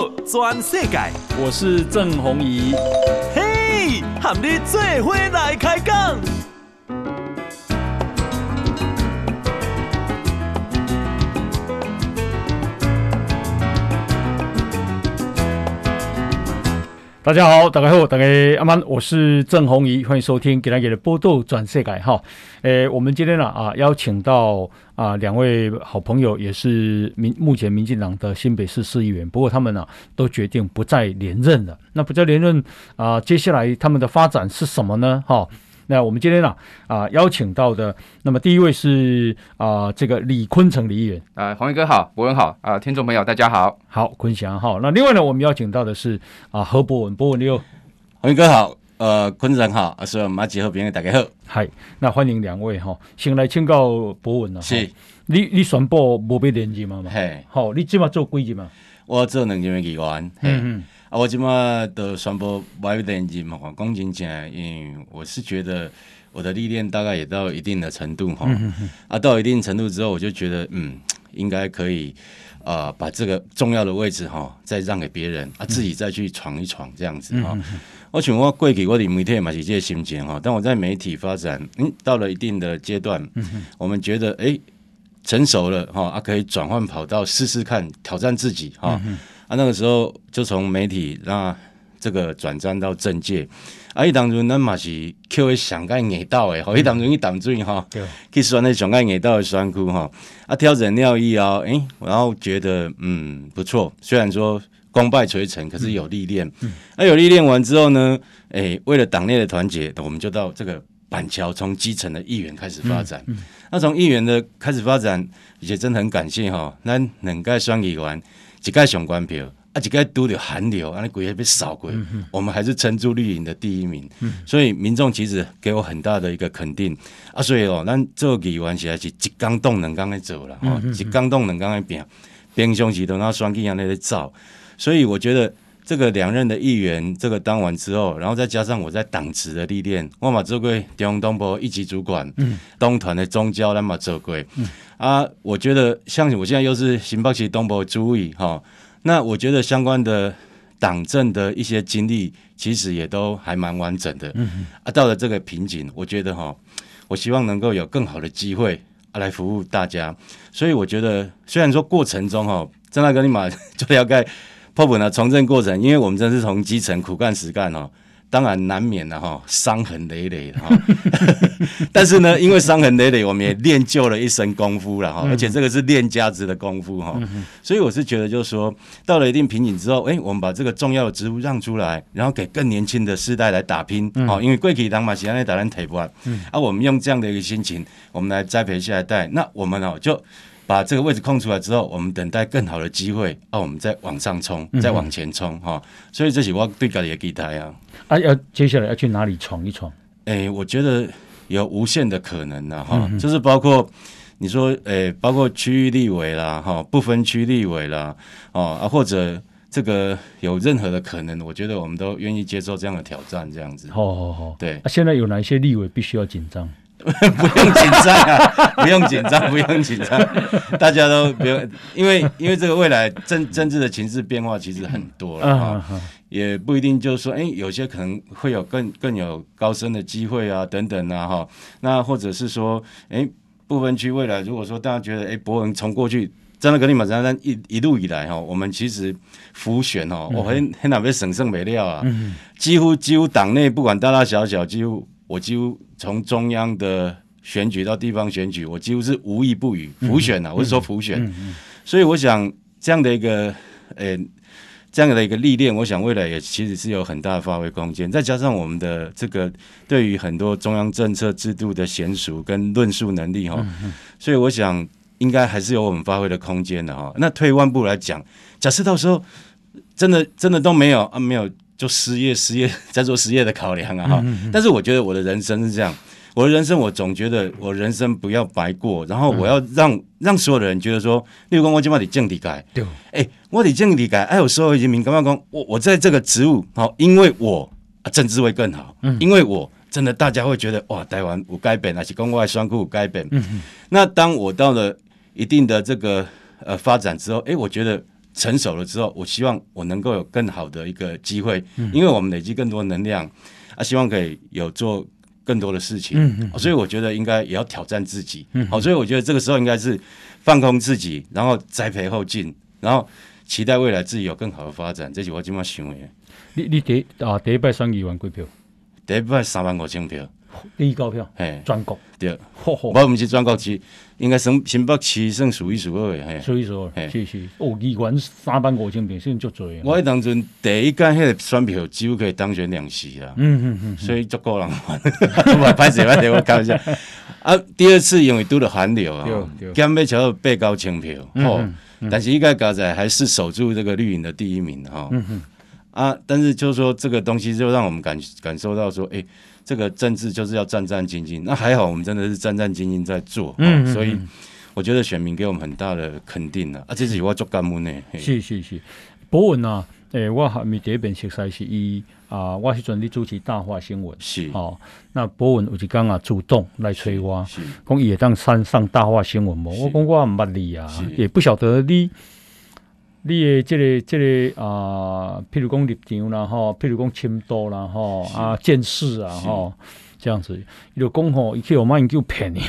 报全世界，我是郑宏仪。嘿，和你做伙来开讲。大家好，大家好，大家阿曼，我是郑宏仪，欢迎收听给大家的报道转世改哈。诶，我们今天呢啊邀请到啊两位好朋友，也是民目前民进党的新北市市议员，不过他们呢都决定不再连任了。那不再连任啊，接下来他们的发展是什么呢？哈。那我们今天呢啊，啊邀请到的，那么第一位是啊这个李坤城李议员啊，宏仪哥好，博文好啊，听众朋友大家好，好坤祥好。那另外呢，我们邀请到的是啊何博文，博文你好，宏仪哥好，呃坤城好，啊是马吉和别人大家好，嗨，那欢迎两位哈，先来请教博文了，是，你你宣布无被连任嘛？嘿，好，你今嘛做几任嘛？我做两任的议员，嗯嗯。啊，我今嘛都宣布不要连任嘛，讲真正，因为我是觉得我的历练大概也到一定的程度哈，嗯、啊，到一定程度之后，我就觉得嗯，应该可以啊、呃，把这个重要的位置哈，再让给别人啊，自己再去闯一闯这样子哈。我想我过去我的媒体嘛是这个心情哈，但我在媒体发展，嗯，到了一定的阶段，嗯、哼我们觉得哎成熟了哈，啊，可以转换跑道试试看，挑战自己哈。嗯啊，那个时候就从媒体那这个转战到政界，啊，伊当中咱嘛是 Q 上盖硬道诶，吼，伊当中伊当中哈，去选那上盖硬道的选区哈，啊，挑战了以后，诶，然后觉得嗯不错，虽然说功败垂成，可是有历练，嗯，啊，有历练完之后呢，诶，为了党内的团结，我们就到这个板桥从基层的议员开始发展，那从议员的开始发展，也真的很感谢哈，咱两届双议员。一届上关票，啊，一届拄着寒流，安尼规个被扫过，嗯、我们还是撑住绿营的第一名，嗯、所以民众其实给我很大的一个肯定。啊，所以哦，咱做议员起来是一工动两工的走了，嗯、一工动两工的拼，平常时都那双计样来造，所以我觉得这个两任的议员这个当完之后，然后再加上我在党职的历练，我嘛做过中东部一级主管，嗯、东团的中交咱嘛做过。嗯啊，我觉得像我现在又是新北市东部主委哈，那我觉得相关的党政的一些经历，其实也都还蛮完整的。嗯哼啊，到了这个瓶颈，我觉得哈，我希望能够有更好的机会啊来服务大家。所以我觉得，虽然说过程中哈，正大哥你马就要该破本呢从政过程，因为我们真是从基层苦干实干哦。当然难免的哈，伤痕累累哈。但是呢，因为伤痕累累，我们也练就了一身功夫了哈。而且这个是练家子的功夫哈。所以我是觉得，就是说，到了一定瓶颈之后，哎，我们把这个重要的职务让出来，然后给更年轻的世代来打拼。哦，因为贵体当嘛，现在打人腿不完。啊，我们用这样的一个心情，我们来栽培下一代。那我们哦就。把这个位置空出来之后，我们等待更好的机会，啊，我们再往上冲，再往前冲哈。所以这是我对家里的期待啊。啊，要接下来要去哪里闯一闯？哎、欸，我觉得有无限的可能的哈，就是包括你说，哎、欸，包括区域立委啦，哈、哦，不分区立委啦，哦啊，或者这个有任何的可能，我觉得我们都愿意接受这样的挑战，这样子。好好好，对。啊，现在有哪一些立委必须要紧张？不用紧张啊，不用紧张，不用紧张，大家都不用，因为因为这个未来政政治的情势变化其实很多了哈，也不一定就是说，哎、欸，有些可能会有更更有高升的机会啊，等等啊，哈，那或者是说，哎、欸，不分区未来如果说大家觉得，哎、欸，博文从过去真的跟你们讲，一一路以来哈，我们其实浮选哦，我很很哪边省胜没料啊，几乎几乎党内不管大大小小，几乎。我几乎从中央的选举到地方选举，我几乎是无一不语。普选啊，我是说普选，所以我想这样的一个呃、欸、这样的一个历练，我想未来也其实是有很大的发挥空间。再加上我们的这个对于很多中央政策制度的娴熟跟论述能力哈，所以我想应该还是有我们发挥的空间的哈。那退一万步来讲，假设到时候真的真的都没有啊，没有。就失业，失业 在做失业的考量啊哈，嗯嗯、但是我觉得我的人生是这样，我的人生我总觉得我人生不要白过，然后我要让、嗯、让所有的人觉得说，例如说我今嘛得政治界，对，哎、欸，我得降低改，哎，有时候人民干嘛讲，我我在这个职务好，因为我政治会更好，嗯、因为我真的大家会觉得哇，台湾有改变，还是公外双库有改变，嗯、哼那当我到了一定的这个呃发展之后，哎、欸，我觉得。成熟了之后，我希望我能够有更好的一个机会，因为我们累积更多能量啊，希望可以有做更多的事情。嗯嗯，所以我觉得应该也要挑战自己。嗯，好，所以我觉得这个时候应该是放空自己，然后栽培后进，然后期待未来自己有更好的发展。这是我今晚想的。你你第啊第一摆选议员几票？第一摆三万五千票。第一高票，嘿，全国对，我唔是全国区，应该省新北市算数一数二的，嘿，数一数二，是是，哦，议员三万五千票，算足多。我喺当阵第一届迄个选票几乎可以当选两席啦，嗯嗯嗯，所以足够人玩，我歹势歹势，我开一下。啊，第二次因为拄了寒流啊，减要超八九千票，哦，但是应该刚才还是守住这个绿营的第一名哈，啊，但是就是说这个东西就让我们感感受到说，诶。这个政治就是要战战兢兢，那还好，我们真的是战战兢兢在做，嗯，嗯，所以我觉得选民给我们很大的肯定了啊，这是我做干部呢，是是是，博文啊，诶、欸，我还没第一遍熟悉是伊啊，我是准备主持大话新闻，是。哦，那博文有一刚啊主动来催我，讲伊会当上上大话新闻嘛，我讲我唔捌你啊，也不晓得你。你的这个这个啊，譬如讲立场啦，吼，譬如讲深度啦，吼啊，见识啊，吼，这样子，伊就讲吼，伊去我妈研究骗你，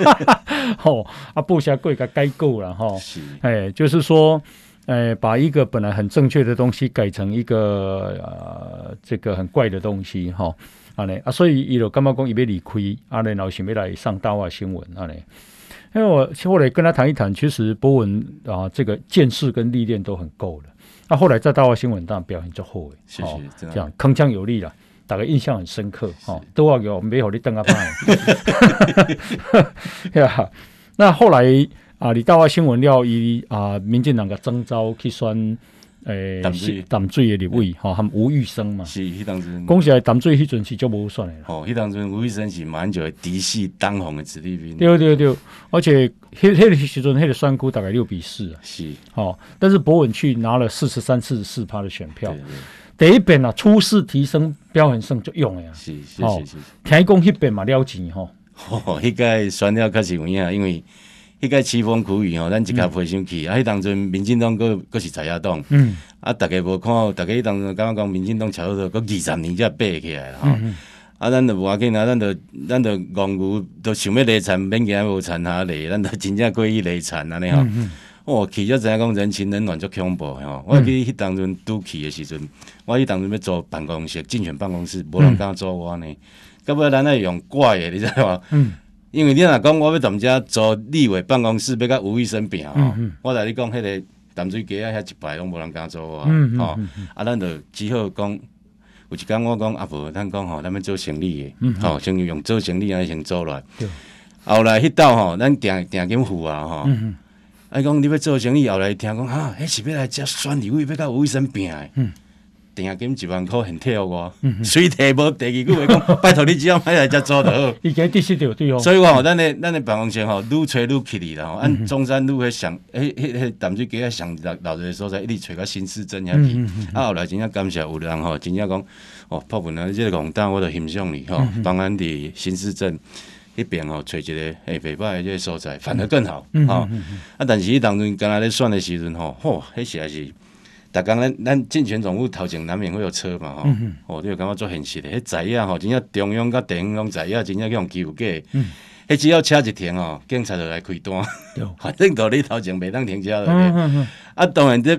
吼啊，布下贵个该够了，吼，哎，就是说，哎，把一个本来很正确的东西改成一个呃，这个很怪的东西，吼，安尼。啊，所以伊就感觉讲伊要离开，啊嘞，然后想要来上大话新闻，啊嘞。因为我后来跟他谈一谈，其实博文啊，这个见识跟历练都很够了。那后来在大话新闻当然表现就好，谢谢，这样铿锵有力了，大概印象很深刻。哈，都要给我没有你登个派。那后来啊，你大话新闻要以啊，民进党的征召去选。诶，淡水淡水的立委，吼，含吴玉生嘛，是，迄当阵，讲起来淡水迄阵是就无算的啦。哦，迄当阵吴玉生是蛮久的嫡系当红的子弟兵。对对对，而且迄迄个时阵，迄个选区大概六比四啊。是，哦，但是博文去拿了四十三、四十四趴的选票。第一遍啊，初试提升标很胜就用了呀。是是是是，听讲迄边嘛了钱吼。哦，迄个选了确实有影，因为。迄个凄风苦雨吼，咱一家飞上去。啊，迄当阵民进党阁阁是在野党。嗯。啊，逐个无看到，逐个迄当阵感觉讲民进党差不多，阁二十年才爬起来。吼、嗯。啊，咱着无要紧啊，咱着咱着戆牛，都想要犁田，免惊无田下犁，咱着 真正过去犁田安尼吼。哦，去才知影讲人情冷暖足恐怖吼。我记迄当阵拄去的时阵，我迄当阵要租办公室，竞选办公室，无人敢租我呢。到尾咱爱用怪的，你知道无？嗯。因为你若讲我要踮遮做立委办公室，要甲吴医生拼吼，嗯嗯、我来你讲迄个淡水街啊，遐一排拢无人敢做我，吼、嗯啊，咱就只好讲，有一工我讲啊无，咱讲吼，咱要做生意的，嗯嗯、吼，先用做生意安尼先做来，后来迄道吼，咱定定金付啊，吼，啊，讲你要做生意，后来听讲啊，迄是要来遮选立委，要甲吴医生拼的。嗯定金一万块，很跳我，水提无第二句话讲，拜托你只要买来遮做就好。已经第四条对哦。所以我吼，咱的咱的办公室吼，愈找愈起哩啦。吼按中山路迄上，迄迄迄淡水街上老老热所在，一直找到新市镇遐去。啊，后来真正感谢有人吼，真正讲哦，破本来这个广大我都欣赏你吼，帮咱伫新市镇迄边吼，找一个诶袂歹的这个所在，反而更好吼。啊，但是伊当阵刚才咧选的时阵吼，吼，迄实在是。逐工咱咱竞选总部头前难免会有车嘛吼，嗯、哼哦，你就感觉做现实的，迄知影吼，真正中央甲地方拢知影，真正去用救驾，迄、嗯、只要车一停吼，警察就来开单，嗯、反正道你头前袂当停车了。嗯、哼啊，当然这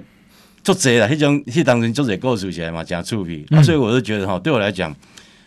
足侪啦，迄种迄当时足侪故事起来嘛，诚趣味。嗯、啊，所以我就觉得吼，对我来讲。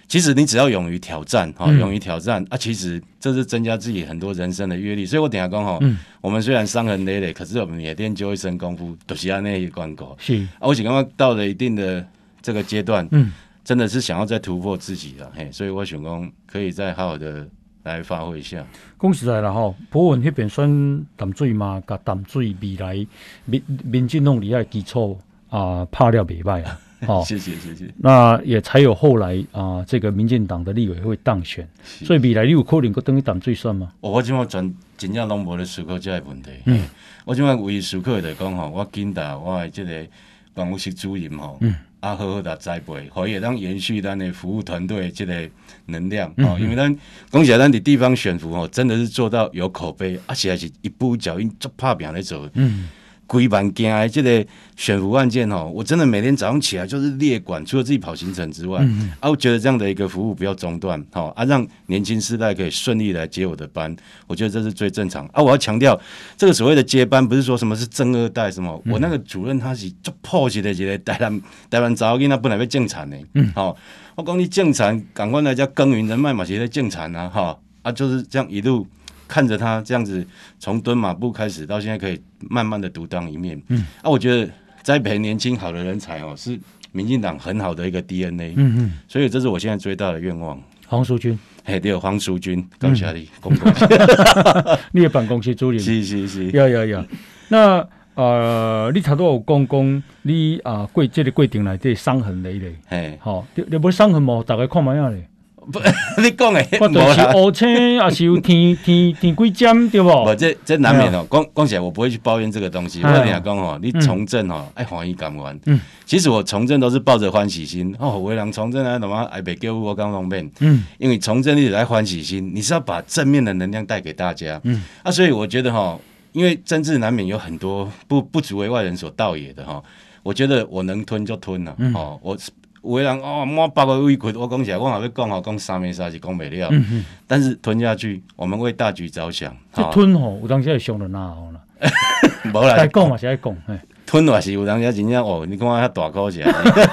其实你只要勇于挑战，哈，勇于挑战啊，其实这是增加自己很多人生的阅历。所以我等下讲哈，我们虽然伤痕累累，可是我们也练就一身功夫，都是按那一关过。是啊，我想刚刚到了一定的这个阶段，嗯，真的是想要再突破自己了，嘿，所以我想讲可以再好好的来发挥一下。恭喜来了哈，博文那边算淡水嘛，甲淡水未来民民进党厉害基础啊，拍了袂歹啊。好，谢谢谢谢。那也才有后来啊、呃，这个民进党的立委会当选，所以未来你有可能阁等于党最算吗？哦、我今嘛转真正拢无咧思考这个问题。嗯，我今嘛唯一思考的讲吼，我紧打我的这个办公室主任吼，嗯，啊好好的栽培，可以当延续咱的服务团队这个能量。哦、嗯，因为咱讲起来，咱的地方选服吼，真的是做到有口碑，而且还是一步一脚印做拍拼来做。嗯。规万件的这个选服案件哦，我真的每天早上起来就是列管，除了自己跑行程之外，嗯、啊，我觉得这样的一个服务不要中断，好啊，让年轻世代可以顺利来接我的班，我觉得这是最正常啊。我要强调，这个所谓的接班不是说什么是正二代什么，嗯、我那个主任他是做破起的一个台湾台湾早期他本来要建产的，嗯，好，我讲你建产，赶快来家耕耘人脉嘛，其实建产啊，哈啊，就是这样一路。看着他这样子从蹲马步开始到现在可以慢慢的独当一面，嗯，啊，我觉得栽培年轻好的人才哦，是民进党很好的一个 DNA，嗯嗯，所以这是我现在最大的愿望。黄淑君，嘿，对，黄淑君，感谢你，公公，你的办公室主任，是是是，要要要。那呃，你头都有讲讲，你啊过这个过程内底伤痕累累，嘿，好，你你无伤痕吗？大概看嘛样嘞？不，你讲的，我就是乌青，也是有天 天天几针，对不？不，这这难免哦。讲讲起来，我不会去抱怨这个东西。我跟你讲哦，你从政哦，爱欢喜甘愿。嗯，其实我从政都是抱着欢喜心哦。为人从政啊，怎么爱被叫我刚方便？嗯，因为从政你来欢喜心，你是要把正面的能量带给大家。嗯，啊，所以我觉得哈，因为政治难免有很多不不足为外人所道也的哈。我觉得我能吞就吞了。哦，我。有的人哦，满包个委屈，我讲起来，我还要讲好讲三面三是讲不了。但是吞下去，我们为大局着想。这吞吼，有当时会伤到哪吼啦？无啦，该讲嘛是爱讲。吞还是有当时真正哦，你看我遐大口气，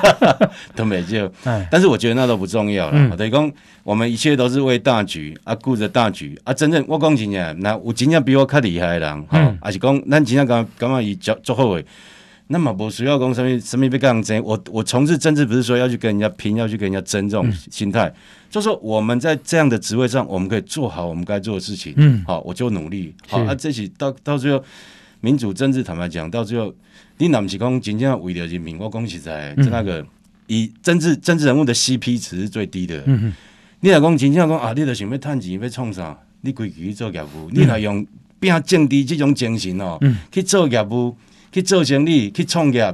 吞袂少。但是我觉得那都不重要了。等于讲，我们一切都是为大局啊，顾着大局啊。真正我讲真正，那有真正比我较厉害的人，哈，还是讲咱真正感感觉伊足足好诶。那么不需要讲什么什么被杠争，我我从事政治不是说要去跟人家拼，要去跟人家争这种心态，嗯、就是说我们在这样的职位上，我们可以做好我们该做的事情。嗯，好，我就努力。好，是啊，这起到到最后，民主政治坦白讲，到最后，你哪不是讲真正为了人民？我讲实在，就那个以政治政治人物的 CP 值是最低的。嗯哼，你若讲真正讲啊，你着想要趁钱要创啥？你规矩去做业务，嗯、你若用变政治这种精神哦，嗯、去做业务。去做生意，去创业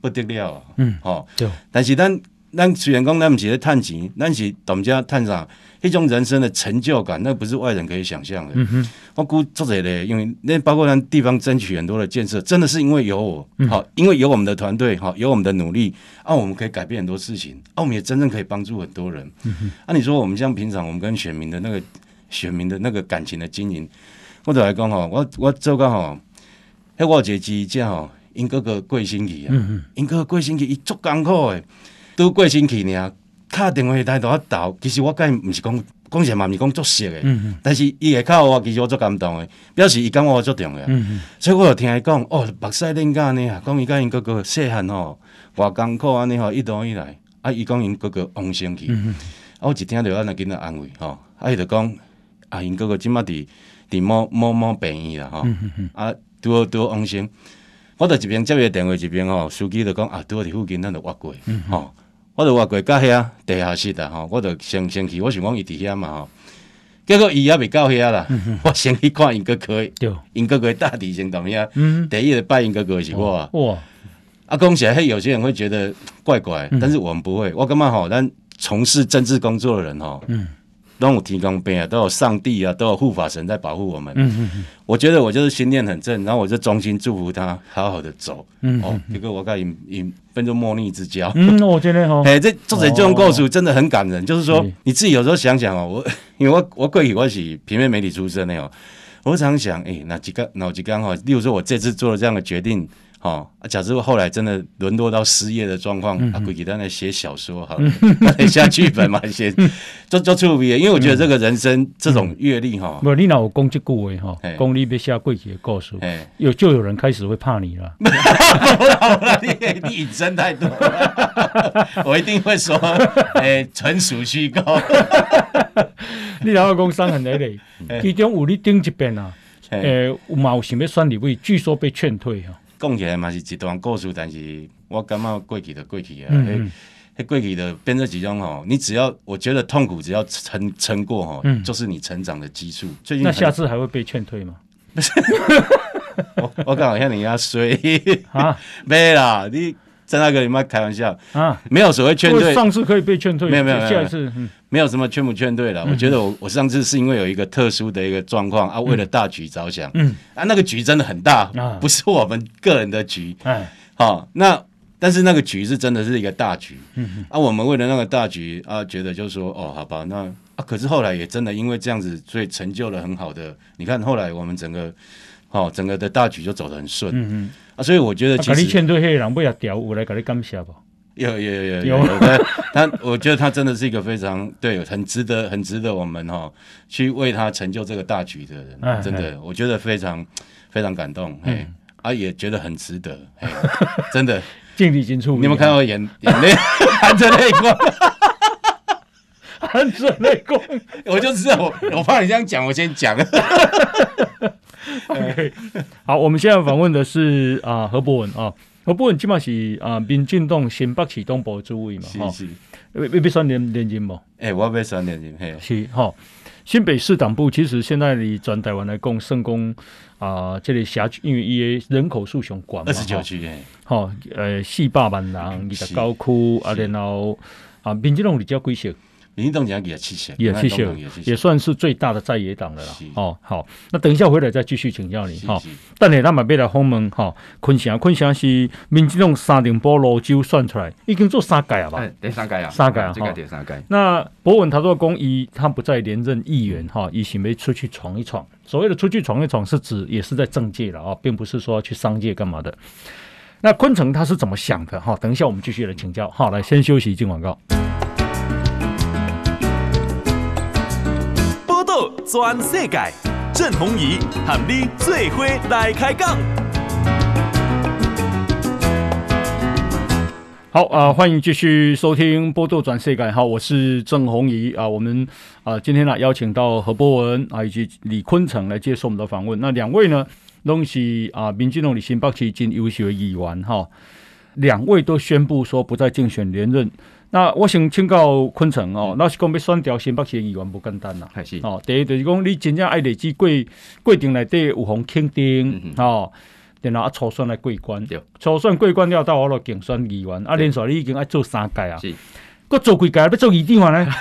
不得了，嗯，吼，对。但是咱咱虽然讲咱毋是咧趁钱，咱是同家趁啥？迄种人生的成就感，那不是外人可以想象的。嗯哼，我估做者咧，因为那包括咱地方争取很多的建设，真的是因为有我，好、嗯，因为有我们的团队，好，有我们的努力，啊，我们可以改变很多事情，啊，我们也真正可以帮助很多人。嗯哼，啊，你说我们像平常我们跟选民的那个选民的那个感情的经营，我就来讲吼，我我做刚吼。迄我一个记者吼，因哥哥过星期啊，因哥哥过星期，伊足艰苦诶，拄过星期尔，敲电话台都啊斗。其实我甲伊毋是讲讲实嘛，毋是讲足熟诶，嗯、哼但是伊会敲我，其实我足感动诶，表示伊感觉我足重要。嗯、哼所以我就听伊讲，哦，目屎恁干呢啊，讲伊甲因哥哥细汉吼，偌艰苦安尼吼，一路以来，啊，伊讲因哥哥往生去，嗯、啊，我一听着安尼囡仔安慰吼，啊，伊就讲，啊，因哥哥即马伫伫某某某病院啦吼，啊。拄好拄好往生，我着一边接伊电话，一边吼，司机着讲啊，拄好伫附近，咱着挖过，吼、嗯。哼哦，我着挖过到遐地下室啦，吼，我着先先去，我想讲伊伫遐嘛，吼，结果伊也未到遐啦，嗯、哼我先去看因哥哥，因哥哥大体型怎么样？嗯、第一个拜因哥哥是我，哇，啊，讲起来，嘿，有些人会觉得怪怪，嗯、但是我们不会，我感觉吼，咱从事政治工作的人吼。嗯都有提供杯啊，都有上帝啊，都有护法神在保护我们。嗯嗯嗯，我觉得我就是心念很正，然后我就衷心祝福他好好的走。嗯，哦，结果我跟伊伊分作莫逆之交。嗯，我觉得哈，哎，这作者这种构图真的很感人。就是说，你自己有时候想想哦，我 因为我我过去我是平面媒体出身的哦，我常想，哎，那几个那几个哈，例如说我这次做了这样的决定。哦，假如后来真的沦落到失业的状况，啊，估计他来写小说好了，写剧本嘛，写做做出名。因为我觉得这个人生这种阅历哈，不，你哪有讲这句话哈，讲你别写过去的故事，有就有人开始会怕你了。你你隐身太多了，我一定会说，哎，纯属虚构。你哪有讲伤痕累累？其中有你顶一遍啊，呃，有嘛有想要选立委，据说被劝退哈。讲起来嘛是一段故事，但是我感觉过去的过去啊，迄、过去的变成几种吼，你只要我觉得痛苦，只要撑撑过吼，嗯、就是你成长的基础。最近那下次还会被劝退吗？我我刚好像你要衰 啊，没啦，你在那个里面开玩笑。啊，没有所谓劝退，上次可以被劝退，没有没有，下一次没有。什么劝不劝退了。我觉得我我上次是因为有一个特殊的一个状况啊，为了大局着想，嗯。啊，那个局真的很大，不是我们个人的局，哎，好，那但是那个局是真的是一个大局，嗯。啊，我们为了那个大局啊，觉得就是说哦，好吧，那啊，可是后来也真的因为这样子，所以成就了很好的，你看后来我们整个。好，整个的大局就走得很顺。嗯嗯啊，所以我觉得其实。你劝退黑人不要屌，我来给你感谢吧？有有有有有。他他，我觉得他真的是一个非常对，很值得很值得我们哈去为他成就这个大局的人。真的，我觉得非常非常感动。哎，啊，也觉得很值得。哎真的。尽力尽出。你有没有看到眼眼泪含着泪光？含着泪光。我就知道，我我怕你这样讲，我先讲。OK，好，我们现在访问的是啊何博文啊，何博文基本上是啊民进党新北市党部主委嘛，哈，是，要要选连连任不？哎、欸，我要选连任，嘿，是哈。新北市党部其实现在你转台湾来讲，圣公啊，这里辖区因为伊人口数上广嘛，二十九区，哈，呃，四百万人，二十九区啊，然后啊，民进党比较贵些。民进党讲也谢谢，也谢谢，也算是最大的在野党了啦。哦，好，那等一下回来再继续请教你哈。但你那么别来访问哈，昆祥，昆祥是民进党三重埔芦洲算出来已经做三届了吧？第三届啊，三届啊，这个第三届。那博文他说公一他不再连任议员哈，以前没出去闯一闯。所谓的出去闯一闯是指也是在政界了啊，并不是说去商界干嘛的。那昆城他是怎么想的哈？等一下我们继续来请教。好，来先休息进广告。转世界，郑弘仪喊你最伙来开讲。好啊、呃，欢迎继续收听《波多转世界》好，我是郑弘仪啊。我们啊、呃，今天呢邀请到何博文啊以及李坤城来接受我们的访问。那两位呢，都是啊民进党的新北市真优秀的议员哈。两位都宣布说不再竞选连任。那我想请教昆城哦，那是讲要选调新北市议员不简单啦，哦，第一就是讲你真正爱累积过过程内底有方肯定哦，然后啊初选来过关，初选过关了到我了竞选议员，啊连续你已经爱做三届啊，是，搁做几届要做议长呢？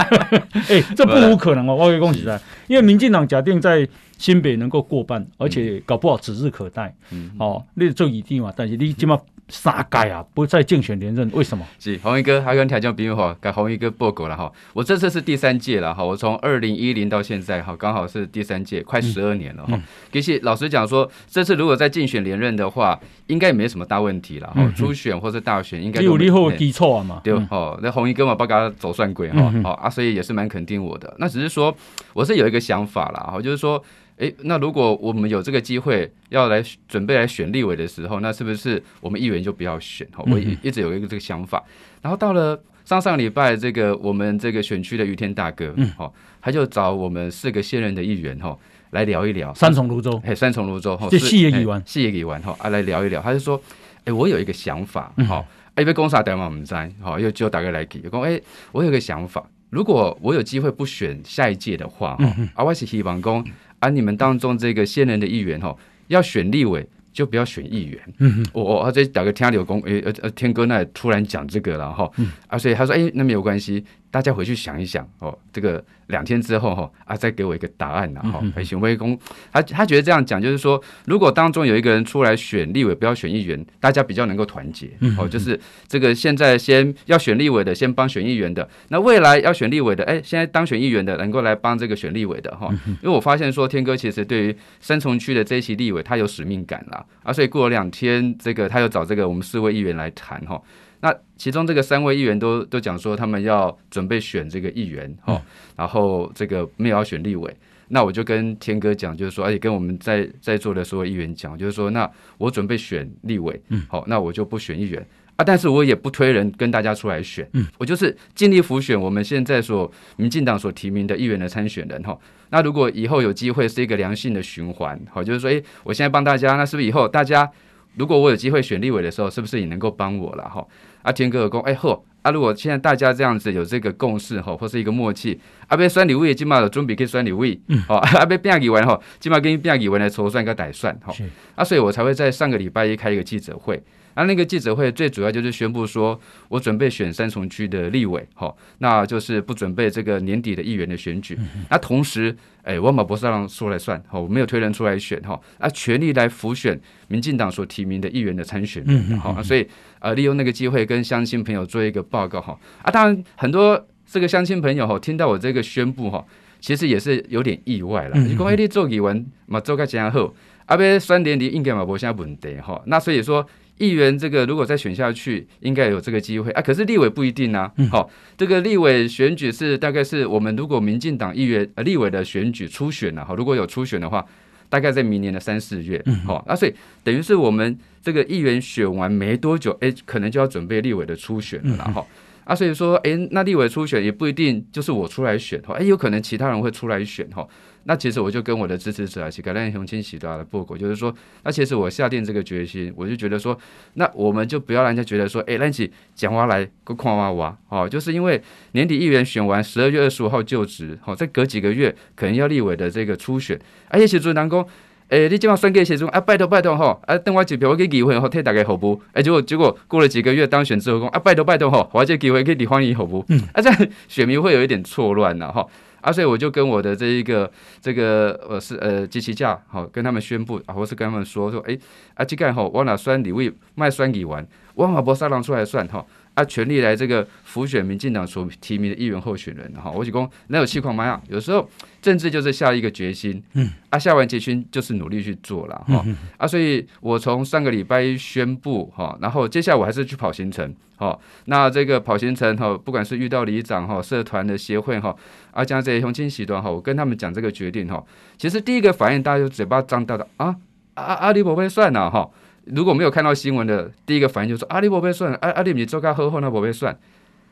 哎，这不无可能哦，我跟你讲实在，因为民进党假定在新北能够过半，而且搞不好指日可待，嗯。哦，你做议长嘛，但是你起码。三届啊，不再竞选连任，为什么？是红衣哥，还跟条件比喻哈，给弘仪哥报告了哈。我这次是第三届了哈，我从二零一零到现在哈，刚好是第三届，快十二年了哈。其实老实讲说，这次如果再竞选连任的话，应该也没什么大问题了哈。初选或是大选，应该有利后基础嘛。对哦，那红衣哥嘛，不给他走算鬼哈，好啊，所以也是蛮肯定我的。那只是说，我是有一个想法啦，哈，就是说。诶，那如果我们有这个机会要来准备来选立委的时候，那是不是我们议员就不要选？哈，我一一直有一个这个想法。然后到了上上礼拜，这个我们这个选区的于天大哥，哈，他就找我们四个现任的议员，哈，来聊一聊三重泸州，哎，三重泸州，哈，这四个议员，四个议员，哈，啊，来聊一聊。他就说，哎，我有一个想法，哈，哎，被公司打电话我们在，哈，又就打个来给，讲，哎，我有个想法，如果我有机会不选下一届的话，哈，啊，我是希望讲。啊，你们当中这个现任的议员哈，要选立委就不要选议员。嗯我我这打个天柳工，诶呃呃，天哥那突然讲这个了哈。嗯。啊，所以他说，哎，那没有关系。大家回去想一想哦，这个两天之后哈啊，再给我一个答案呐哈。许威公他他觉得这样讲就是说，如果当中有一个人出来选立委，不要选议员，大家比较能够团结哦。就是这个现在先要选立委的，先帮选议员的；那未来要选立委的，哎，现在当选议员的能够来帮这个选立委的哈。因为我发现说，天哥其实对于三重区的这一席立委，他有使命感啦啊，所以过了两天，这个他又找这个我们四位议员来谈哈。那其中这个三位议员都都讲说，他们要准备选这个议员哈，然后这个没有要选立委。那我就跟天哥讲，就是说，而且跟我们在在座的所有议员讲，就是说，那我准备选立委，嗯好，那我就不选议员啊，但是我也不推人跟大家出来选，嗯我就是尽力辅选我们现在所民进党所提名的议员的参选人哈。那如果以后有机会是一个良性的循环，好，就是说，诶，我现在帮大家，那是不是以后大家如果我有机会选立委的时候，是不是也能够帮我了哈？啊，天哥有讲，哎好，啊，如果现在大家这样子有这个共识吼，或是一个默契，啊，要选立委，今嘛就准备去选立委，嗯，哦，啊，要变议员吼，今嘛跟变议员来筹算一个打算，吼，啊，所以我才会在上个礼拜一开一个记者会。那、啊、那个记者会最主要就是宣布说，我准备选三重区的立委，哈，那就是不准备这个年底的议员的选举。那同时，哎，我马博士让说了算，哈，我没有推人出来选，哈，啊，全力来辅选民进党所提名的议员的参选人，哈，所以呃，利用那个机会跟乡亲朋友做一个报告，哈，啊，当然很多这个乡亲朋友哈，听到我这个宣布，哈，其实也是有点意外了。你讲哎，你做议员嘛，做个这样好，啊，要选年底应该嘛无啥问题，哈，那所以说。议员这个如果再选下去，应该有这个机会啊。可是立委不一定啊。好、哦，这个立委选举是大概是我们如果民进党议员呃立委的选举初选了、啊、哈，如果有初选的话，大概在明年的三四月。好、哦，啊，所以等于是我们这个议员选完没多久，哎，可能就要准备立委的初选了哈、哦。啊，所以说，哎，那立委初选也不一定就是我出来选哈，哎，有可能其他人会出来选哈。那其实我就跟我的支持者啊，去跟赖雄清喜的报告，就是说，那其实我下定这个决心，我就觉得说，那我们就不要让人家觉得说，哎，赖起讲话来个夸哇哇，哦，就是因为年底议员选完，十二月二十五号就职，好，再隔几个月可能要立委的这个初选，而且写出南宫，哎，你即马选举写出啊，拜托拜托吼，啊，等我一票我去议会吼替大家服务，哎，结果结果过了几个月当选之后讲啊，拜托拜托哈，我这机会给你欢迎服务，嗯，啊，这样选民会有一点错乱了哈。啊，所以我就跟我的这一个这个呃是呃机器架好，跟他们宣布啊，或是跟他们说说，哎，啊，即个吼，我拿选立委卖选议员，我马博沙朗出来算哈。啊，全力来这个辅选民进党所提名的议员候选人哈，我就讲哪有气况嘛样，有时候政治就是下一个决心，嗯，啊，下完决心就是努力去做了哈，啊，所以我从上个礼拜一宣布哈，然后接下来我还是去跑行程，哈，那这个跑行程哈，不管是遇到里长哈、社团的协会哈，啊，加这些乡亲喜团哈，我跟他们讲这个决定哈，其实第一个反应大家就嘴巴张大的啊啊啊，你不会算了哈。如果没有看到新闻的，第一个反应就是说：“阿里伯被算，阿阿里你做个呵呵那伯被算。”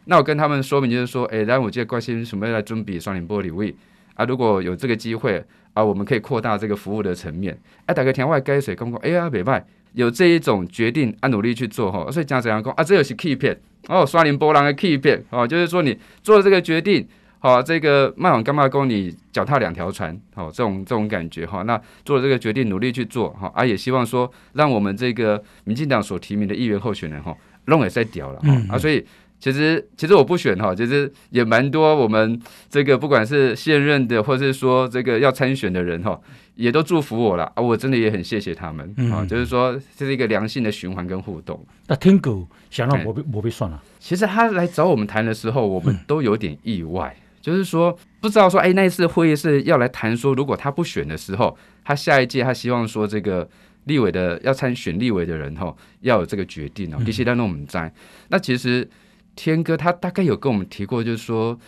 那我跟他们说明就是说：“哎、欸，来我这关心什么来准备双联玻璃位啊？如果有这个机会啊，我们可以扩大这个服务的层面。哎、啊，大家天外该水公公，哎呀，别卖有这一种决定，啊、努力去做哈。所以讲怎样讲啊？这也是 key 片哦，双联波浪的 key 片哦，就是说你做了这个决定。”好，这个卖网干嘛供你脚踏两条船？好，这种这种感觉哈。那做了这个决定，努力去做哈。啊，也希望说，让我们这个民进党所提名的议员候选人哈，弄也在屌了哈。啊，所以其实其实我不选哈，其实也蛮多我们这个不管是现任的，或者是说这个要参选的人哈，也都祝福我了啊。我真的也很谢谢他们啊。就是说这是一个良性的循环跟互动。那天狗想让我被我被算了。其实他来找我们谈的时候，我们都有点意外。就是说，不知道说，哎，那一次会议是要来谈说，如果他不选的时候，他下一届他希望说，这个立委的要参选立委的人哈，要有这个决定哦。第七代弄我们在，那其实天哥他大概有跟我们提过，就是说，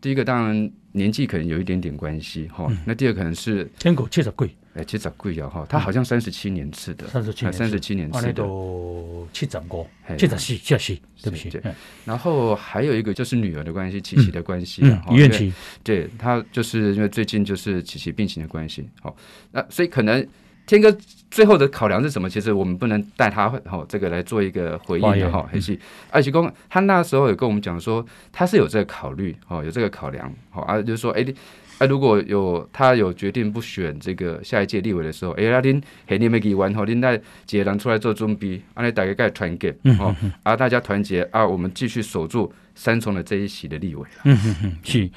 第一个当然年纪可能有一点点关系哈，那第二可能是天狗确实贵。哎，七十贵啊哈，他好像三十七年次的，三十七年，三十七年次的，七十五，七十四，七十四，对不起。对，然后还有一个就是女儿的关系，琪琪的关系啊，遗愿琪，对他就是因为最近就是琪琪病情的关系，好，那所以可能天哥最后的考量是什么？其实我们不能带他哈这个来做一个回应的哈，还是而且公他那时候有跟我们讲说他是有这个考虑，哦，有这个考量，好啊，就是说哎。那、啊、如果有他有决定不选这个下一届立委的时候，哎、欸，阿恁黑年没给完吼，恁带几个人出来做准备，阿恁大家该团结，哦，啊，大家团结啊，我们继续守住三重的这一席的立委。嗯哼哼，是，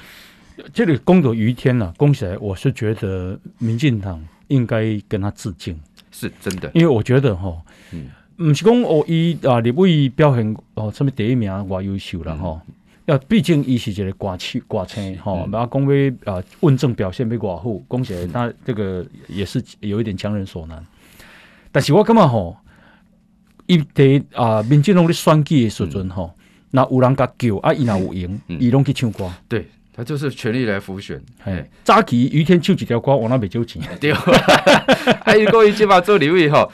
这里功德于天呐，恭喜！我是觉得民进党应该跟他致敬，是真的，因为我觉得哈，嗯，不是讲哦，伊啊立委表现哦，什么第一名哇优秀了哈。嗯要毕竟伊是一个挂气挂称吼，然后讲要啊问政表现比寡好，恭喜他这个也是有一点强人所难。但是我感觉吼，伊在啊民进党咧选举的时阵吼，若、嗯、有人甲叫啊，伊若有赢，伊拢去唱歌。对，他就是全力来浮选。嘿，早期于天唱几条歌，我那边就钱。对，还有过一句话做礼物吼。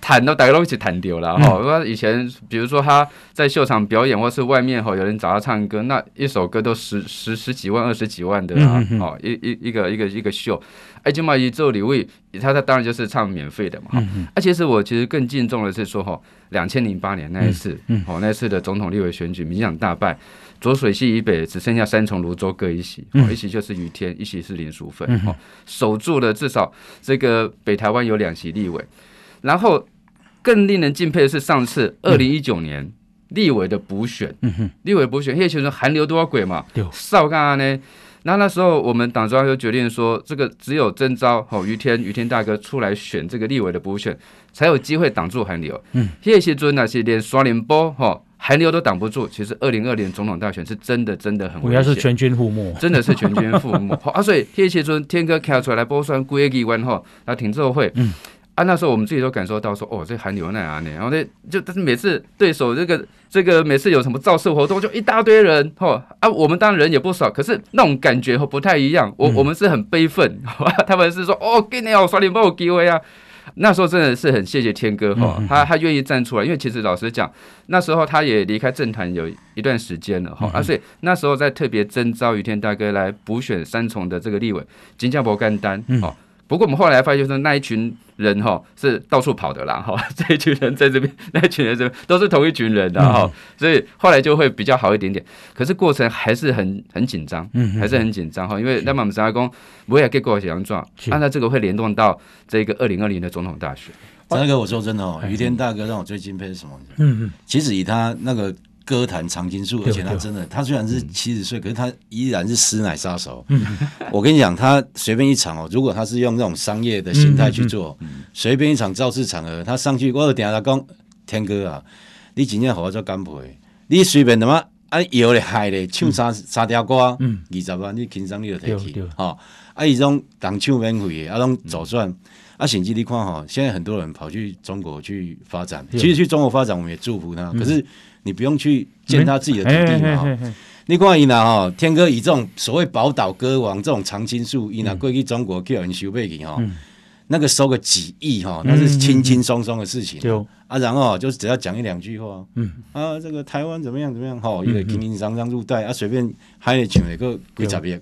弹都大家都一起弹丢了哈。嗯、以前比如说他在秀场表演，或是外面哈有人找他唱歌，那一首歌都十十十几万、二十几万的啊，哦一一一个一个一个秀。哎，就嘛一做礼物，他他当然就是唱免费的嘛。哈，啊，其实我其实更敬重的是说哈，两千零八年那一次，哦那一次的总统立委选举，民进党大败。浊水溪以北只剩下三重、泸州各一席，哦，一席就是于天，一席是林淑芬，哦，守住了至少这个北台湾有两席立委。然后更令人敬佩的是，上次二零一九年立委的补选，立委补选，叶先生韩流多少鬼嘛？少干呢？那那时候我们党中央就决定说，这个只有征召哦于天于天大哥出来选这个立委的补选，才有机会挡住韩流。嗯，叶先生那些连刷联播哈。韩流都挡不住，其实二零二零总统大选是真的真的很危险，主要是全军覆没，真的是全军覆没。啊，所以天蝎尊天哥开出来播算归议完后，那挺奏会，嗯，啊，那时候我们自己都感受到说，哦，这韩流那样呢，然后呢，就但是每次对手这个这个每次有什么造势活动，就一大堆人，吼啊，我们当然人也不少，可是那种感觉不太一样，我、嗯、我们是很悲愤，他们是说，哦，给你好刷脸帮我机会啊。那时候真的是很谢谢天哥哈，他他愿意站出来，因为其实老实讲，那时候他也离开政坛有一段时间了哈，啊，所以那时候在特别征召于天大哥来补选三重的这个立委，金家伯干丹哈。不过我们后来发现说那一群人哈是到处跑的啦哈，这一群人在这边，那一群人这边都是同一群人的哈，所以后来就会比较好一点点。可是过程还是很很紧张，嗯还是很紧张哈，因为那么我们三阿公不会给过写样状，按照这个会联动到这个二零二零的总统大选。三哥，我说真的哦，于天大哥让我最敬佩是什么？嗯嗯，其实以他那个。歌坛常青树，而且他真的，他虽然是七十岁，可是他依然是师奶杀手。我跟你讲，他随便一场哦，如果他是用这种商业的心态去做，随便一场造势场合，他上去，我就听他讲，天哥啊，你今天好好做干杯，你随便他妈啊摇嘞嗨嘞，唱三三条歌，二十万你轻松你就提起，哈，啊一种当唱免费的，啊种走算，啊甚至你看哈，现在很多人跑去中国去发展，其实去中国发展我们也祝福他，可是。你不用去见他自己的土地嘛？你看伊那哈，天哥以这种所谓宝岛歌王这种常青树，伊那过去中国叫人收背去哈，那个收个几亿哈，那是轻轻松松的事情。啊，然后就是只要讲一两句话，嗯啊，这个台湾怎么样怎么样哈，一个轻轻松松入袋啊，随便嗨一唱一个几十亿。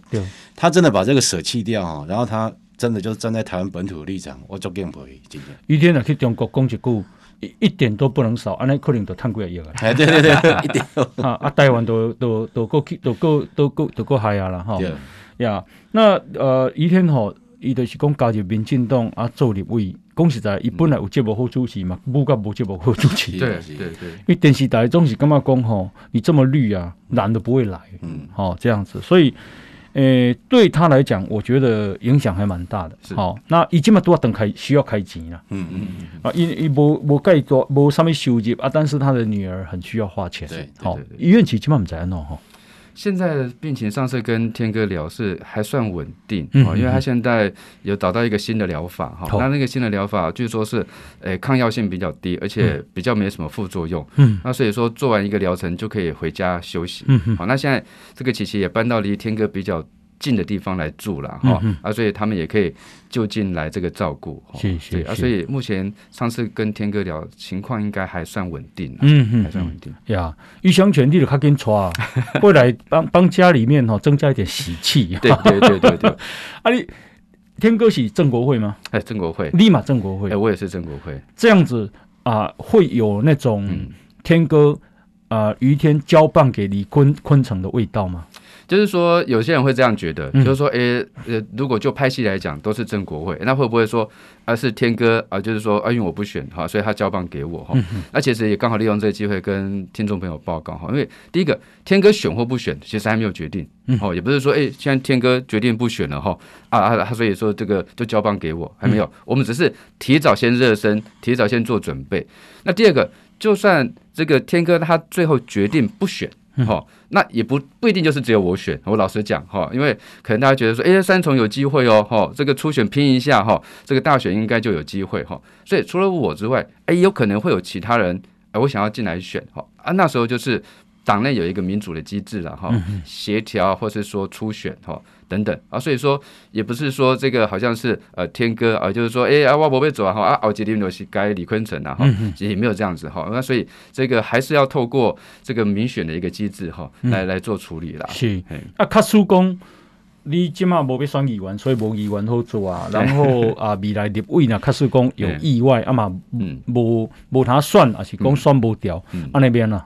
他真的把这个舍弃掉哈，然后他真的就是站在台湾本土的立场，我足敬佩，真的。一天呢去中国讲一句。一一点都不能少，安尼可能都赚几个亿啊！哎，对对对，一点啊啊，台湾都都都够去，都够都够都够嗨啊了哈！呀，那呃，于天吼，伊就是讲加入民进党啊，做立委，讲实在，伊本来有节目好主持嘛，无甲无节目好主持。对对对，因为电视台总是感觉讲吼，你这么绿啊，男的不会来，嗯，好这样子，所以。诶、欸，对他来讲，我觉得影响还蛮大的。好、哦，那已经嘛都要等开，需要开钱了。嗯嗯嗯。啊，因伊无无盖多无上面收入啊，但是他的女儿很需要花钱。对，好，医院起起码唔在弄哈。现在的病情上次跟天哥聊是还算稳定，嗯、因为他现在有找到一个新的疗法哈，那、嗯、那个新的疗法据说是，诶、欸、抗药性比较低，而且比较没什么副作用，嗯，那所以说做完一个疗程就可以回家休息，嗯嗯，好，那现在这个琪琪也搬到离天哥比较近的地方来住了哈，嗯、啊，所以他们也可以就近来这个照顾，谢谢。对啊，所以目前上次跟天哥聊情况应该还算稳定，嗯嗯，还算稳定。呀，玉香全地的卡跟抓，过来帮帮家里面哈增加一点喜气。对对对对对。啊，你天哥是郑国会吗？哎，郑国会，立马郑国会。哎，我也是郑国会。这样子啊，会有那种天哥啊，于天交棒给李坤坤城的味道吗？就是说，有些人会这样觉得，就是说，诶、欸，呃，如果就拍戏来讲，都是郑国会，那会不会说，啊，是天哥啊？就是说，啊，因为我不选哈，所以他交棒给我哈。那其实也刚好利用这个机会跟听众朋友报告哈，因为第一个，天哥选或不选，其实还没有决定，哦，也不是说，诶，现在天哥决定不选了哈，啊啊，他所以说这个就交棒给我，还没有，我们只是提早先热身，提早先做准备。那第二个，就算这个天哥他最后决定不选。好，那也不不一定就是只有我选。我老实讲哈，因为可能大家觉得说，哎，三重有机会哦，哈，这个初选拼一下哈，这个大选应该就有机会哈。所以除了我之外，哎，有可能会有其他人，哎，我想要进来选哈啊，那时候就是党内有一个民主的机制了哈，协调或是说初选哈等等啊，所以说也不是说这个好像是呃天哥啊，就是说哎啊我不会走啊哈啊奥吉林罗西该李坤城啊哈，其实也没有这样子哈，那所以这个还是要透过这个民选的一个机制哈来来做处理啦。是，啊，卡叔公，你今嘛无被选议员，所以无议员好做啊。然后啊，未来立委呢，卡叔公有意外啊嘛，嗯，无无他选，还是讲选不掉，啊那边呢？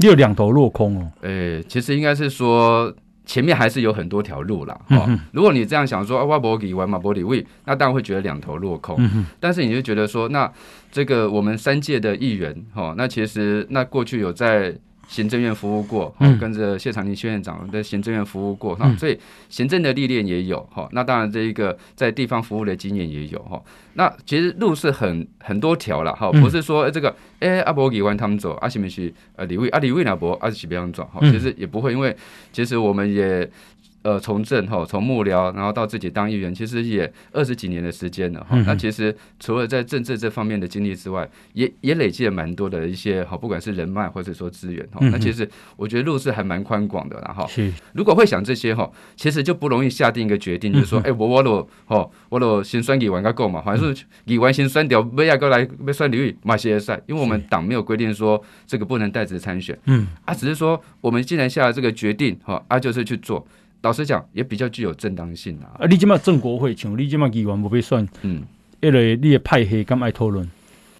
你有两头落空哦。诶、欸，其实应该是说前面还是有很多条路啦。哈、嗯。如果你这样想说啊，我不给玩马博里位，那当然会觉得两头落空。嗯、但是你就觉得说，那这个我们三届的议员，哈，那其实那过去有在。行政院服务过，跟着谢长廷谢院长在行政院服务过，哈、嗯，所以行政的历练也有，哈，那当然这一个在地方服务的经验也有，哈，那其实路是很很多条了，哈，不是说这个，哎，阿伯给完他们走，阿西梅去，呃，李卫，阿李卫那伯，阿西别样走，哈，其实也不会，因为其实我们也。呃，从政哈，从幕僚，然后到自己当议员，其实也二十几年的时间了哈。那其实除了在政治这方面的经历之外，也也累积了蛮多的一些哈，不管是人脉或者说资源哈。那其实我觉得路是还蛮宽广的，然后如果会想这些哈，其实就不容易下定一个决定，就是说，哎，我我都哈，我都先算给玩个够嘛，反正是议员先选掉，不要过来要选立委马些赛，因为我们党没有规定说这个不能代职参选，嗯，啊，只是说我们既然下了这个决定哈，啊，就是去做。老实讲，也比较具有正当性啊！啊，你今嘛正国会，像你今嘛议员不被算，嗯，因为你的派系敢爱讨论？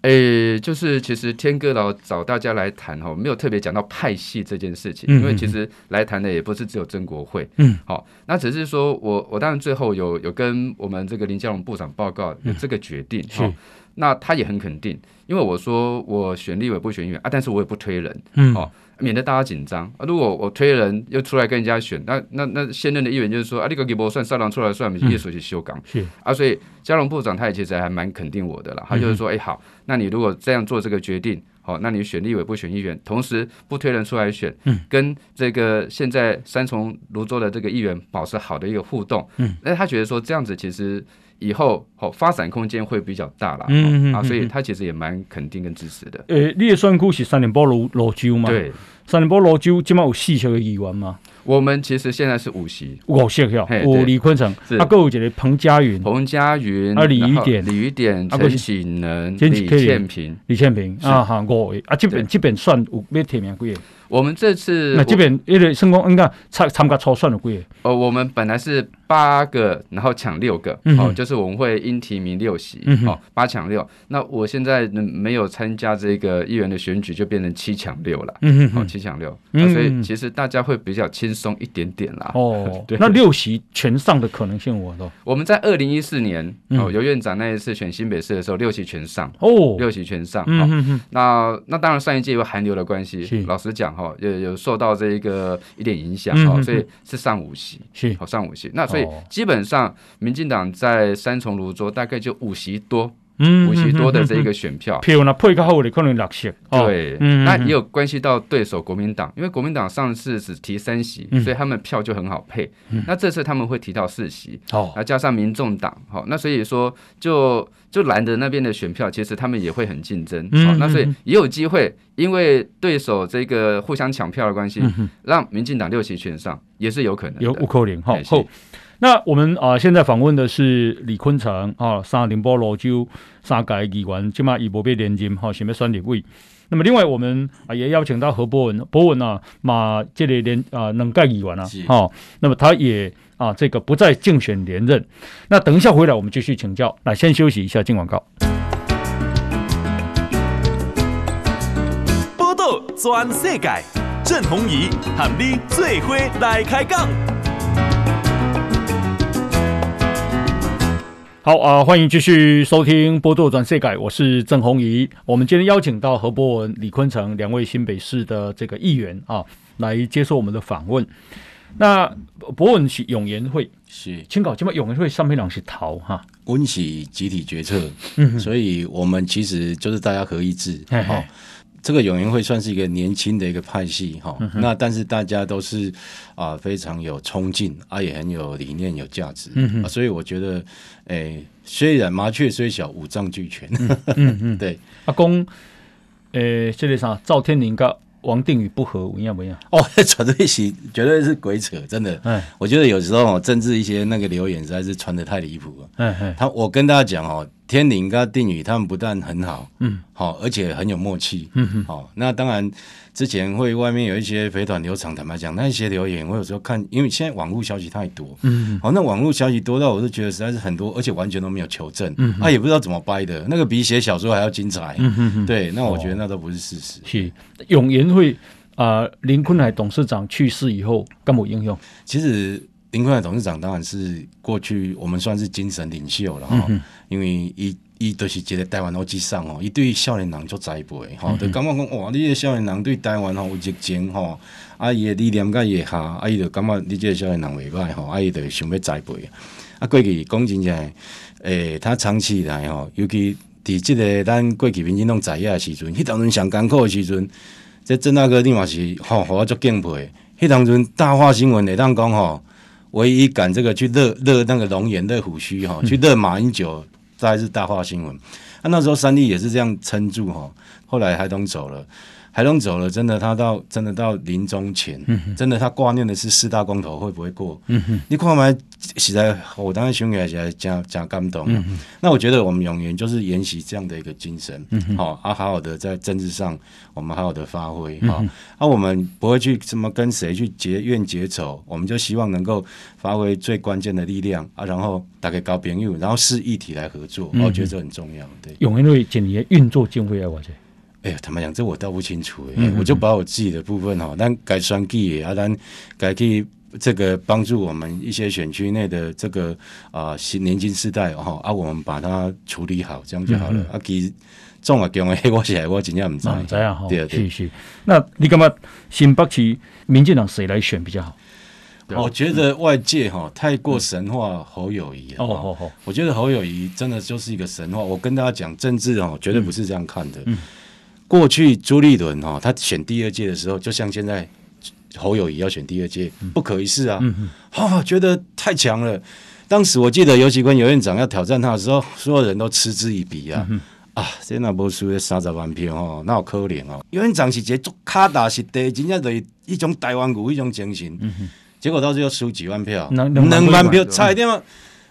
诶、欸，就是其实天哥老找大家来谈哈，没有特别讲到派系这件事情，嗯、因为其实来谈的也不是只有正国会，嗯，好，那只是说我我当然最后有有跟我们这个林佳龙部长报告有这个决定，哈、嗯，那他也很肯定，因为我说我选立委不选议员啊，但是我也不推人，嗯，好。免得大家紧张啊！如果我推人又出来跟人家选，那那那现任的议员就是说啊，你个给我算上梁出来算，我们叶书记修改是啊，所以嘉龙部长他也其实还蛮肯定我的啦。他就是说，哎、欸，好，那你如果这样做这个决定，好，那你选立委不选议员，同时不推人出来选，嗯，跟这个现在三重泸州的这个议员保持好的一个互动，嗯，那他觉得说这样子其实。以后好发展空间会比较大了，嗯啊，所以他其实也蛮肯定跟支持的。诶，你的选区是三零八罗罗州吗？对，三零八罗州今嘛有四席的议员吗？我们其实现在是五席，五席票，有李坤城，啊，还有一个彭佳云，彭佳云，啊，李雨点，李雨点，陈启能，李倩平，李倩平，啊哈，五位，啊，这边这边算有没提名几个？我们这次那这边因为成功应该参参加初选的几个？哦，我们本来是八个，然后抢六个，哦，就是我们会应提名六席，哦，八抢六。那我现在没有参加这个议员的选举，就变成七抢六了，嗯嗯，哦，七抢六，所以其实大家会比较轻松一点点啦。哦，对，那六席全上的可能性，我都。我们在二零一四年哦，游院长那一次选新北市的时候，六席全上，哦，六席全上，嗯，那那当然上一届有寒流的关系，老实讲。好，有有受到这一个一点影响，哈、嗯，所以是上五席，是好上五席。那所以基本上，民进党在三重芦洲大概就五席多。五席多的这一个选票，票那配个后的可能六席，对，那也有关系到对手国民党，因为国民党上次只提三席，所以他们票就很好配。那这次他们会提到四席，哦，那加上民众党，好，那所以说就就蓝的那边的选票，其实他们也会很竞争，好，那所以也有机会，因为对手这个互相抢票的关系，让民进党六席全上也是有可能，有五扣零，好。那我们啊、呃，现在访问的是李坤城啊，三零波罗州三届议员，今嘛已无被连任哈，想要选立委。那么另外我们啊，也邀请到何博文，博文啊，马这里连啊能盖议员啊，哈，那么他也啊，这个不再竞选连任。那等一下回来，我们继续请教。那先休息一下，进广告。报道全世界，郑弘仪喊你最伙来开讲。好啊、呃，欢迎继续收听《波多转世改》，我是郑弘仪。我们今天邀请到何博文、李坤城两位新北市的这个议员啊，来接受我们的访问。那博文是永延会是，清搞，今麦永延会上面两是逃哈，温习集体决策，嗯，所以我们其实就是大家合一致，哈、哦。这个永联会算是一个年轻的一个派系哈，嗯、那但是大家都是啊非常有冲劲啊，也很有理念、有价值，嗯、啊，所以我觉得，诶，虽然麻雀虽小，五脏俱全，嗯嗯，嗯 对。阿公，诶，这里啥？赵天麟跟王定宇不和，有影不样？哦，绝对是绝对是鬼扯，真的。哎，我觉得有时候政治一些那个留言实在是传的太离谱了。哎哎，他我跟大家讲哦，天麟跟定宇他们不但很好，嗯，好，而且很有默契，嗯哼，好。那当然之前会外面有一些肥团流场，坦白讲，那一些留言我有时候看，因为现在网络消息太多，嗯，好，那网络消息多到我都觉得实在是很多，而且完全都没有求证，嗯，他也不知道怎么掰的，那个比写小说还要精彩，嗯哼哼，对，那我觉得那都不是事实。是永延会。啊、呃，林坤海董事长去世以后，跟我应用。其实林坤海董事长当然是过去我们算是精神领袖了哈，嗯、因为伊伊都是一个台湾国际上哦，伊对少年人做栽培吼，就感觉讲哇，你这个少年人对台湾吼有热情吼，啊伊的理念甲伊下，啊伊就感觉你这个少年人袂歹吼，啊伊就想要栽培啊。过去讲真正，诶、欸，他长期以来吼，尤其伫即个咱过去民进党在野的时阵，迄当阵上艰苦的时阵。这郑大哥你嘛是吼，互我足敬佩。迄当阵大话新闻会当讲吼，唯一敢这个去热热那个龙岩热虎须哈，去热马英九，大概是大话新闻。啊，那时候三立也是这样撑住哈。后来海东走了，海龙走了，真的他到真的到临终前，真的他挂念的是四大光头会不会过。你看嘛，实在我当时想起来，实在加加感动。那我觉得我们永远就是沿袭这样的一个精神，好啊，好好的在政治上，我们好好的发挥，好啊，我们不会去什么跟谁去结怨结仇，我们就希望能够发挥最关键的力量啊，然后大家交朋友，然后是一体来合作，我觉得这很重要。对，永延会今年运作经费啊，我觉得。哎呀，坦白讲，这我倒不清楚哎，我就把我自己的部分哈，但该算计啊，但该去这个帮助我们一些选区内的这个啊新年轻世代哈啊，我们把它处理好，这样就好了。啊，其实总啊讲的，我起来我真正唔知道，这样哈，对对是。那你干嘛新北市民进党谁来选比较好？我觉得外界哈太过神话侯友谊了。哦哦哦，我觉得侯友谊真的就是一个神话。我跟大家讲，政治哦绝对不是这样看的。过去朱立伦哈，他选第二届的时候，就像现在侯友谊要选第二届，不可一世啊！哈、哦，觉得太强了。当时我记得尤其坤尤院长要挑战他的时候，所有人都嗤之以鼻啊！嗯、啊，这那不输三十万票哦，那好可怜哦。尤院长是一个做卡大实地，真正就是一种台湾股，一种精神。嗯、结果到最后输几万票，两万票差一点嘛，